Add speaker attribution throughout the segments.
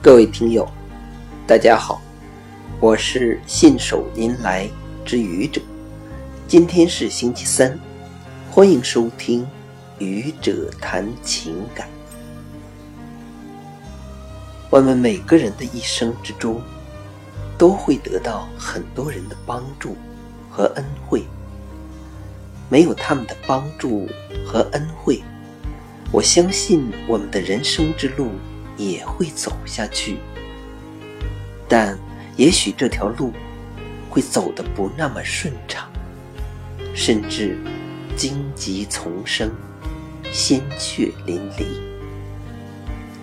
Speaker 1: 各位听友，大家好，我是信手拈来之愚者。今天是星期三，欢迎收听愚者谈情感。我们每个人的一生之中，都会得到很多人的帮助和恩惠。没有他们的帮助和恩惠，我相信我们的人生之路也会走下去。但也许这条路会走得不那么顺畅，甚至荆棘丛生、鲜血淋漓。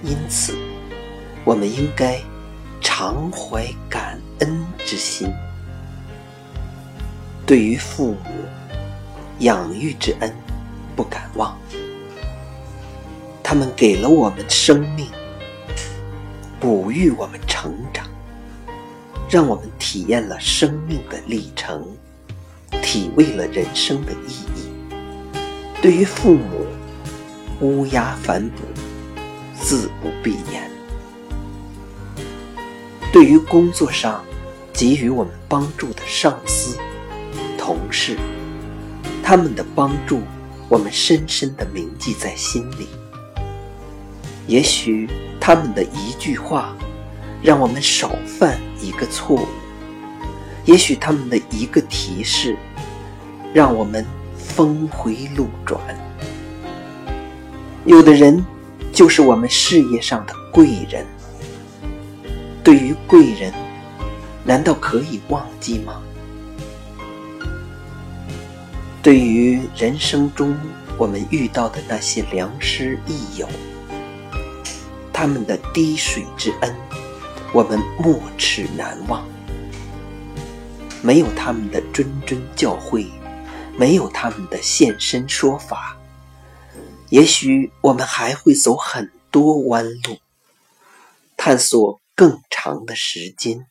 Speaker 1: 因此，我们应该常怀感恩之心，对于父母。养育之恩不敢忘，他们给了我们生命，哺育我们成长，让我们体验了生命的历程，体味了人生的意义。对于父母，乌鸦反哺，自不必言；对于工作上给予我们帮助的上司、同事。他们的帮助，我们深深的铭记在心里。也许他们的一句话，让我们少犯一个错误；也许他们的一个提示，让我们峰回路转。有的人就是我们事业上的贵人。对于贵人，难道可以忘记吗？对于人生中我们遇到的那些良师益友，他们的滴水之恩，我们没齿难忘。没有他们的谆谆教诲，没有他们的现身说法，也许我们还会走很多弯路，探索更长的时间。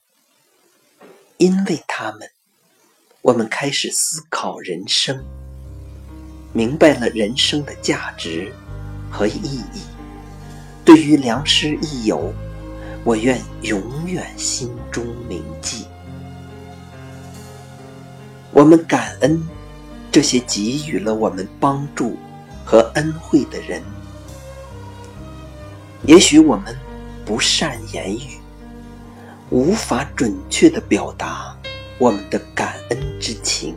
Speaker 1: 因为他们。我们开始思考人生，明白了人生的价值和意义。对于良师益友，我愿永远心中铭记。我们感恩这些给予了我们帮助和恩惠的人。也许我们不善言语，无法准确的表达。我们的感恩之情，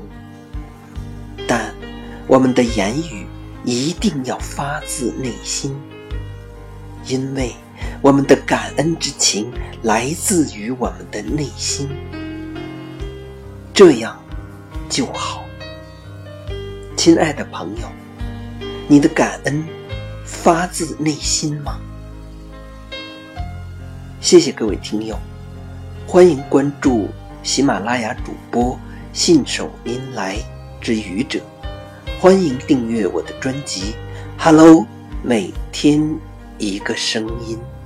Speaker 1: 但我们的言语一定要发自内心，因为我们的感恩之情来自于我们的内心，这样就好。亲爱的朋友，你的感恩发自内心吗？谢谢各位听友，欢迎关注。喜马拉雅主播信手拈来之愚者，欢迎订阅我的专辑。Hello，每天一个声音。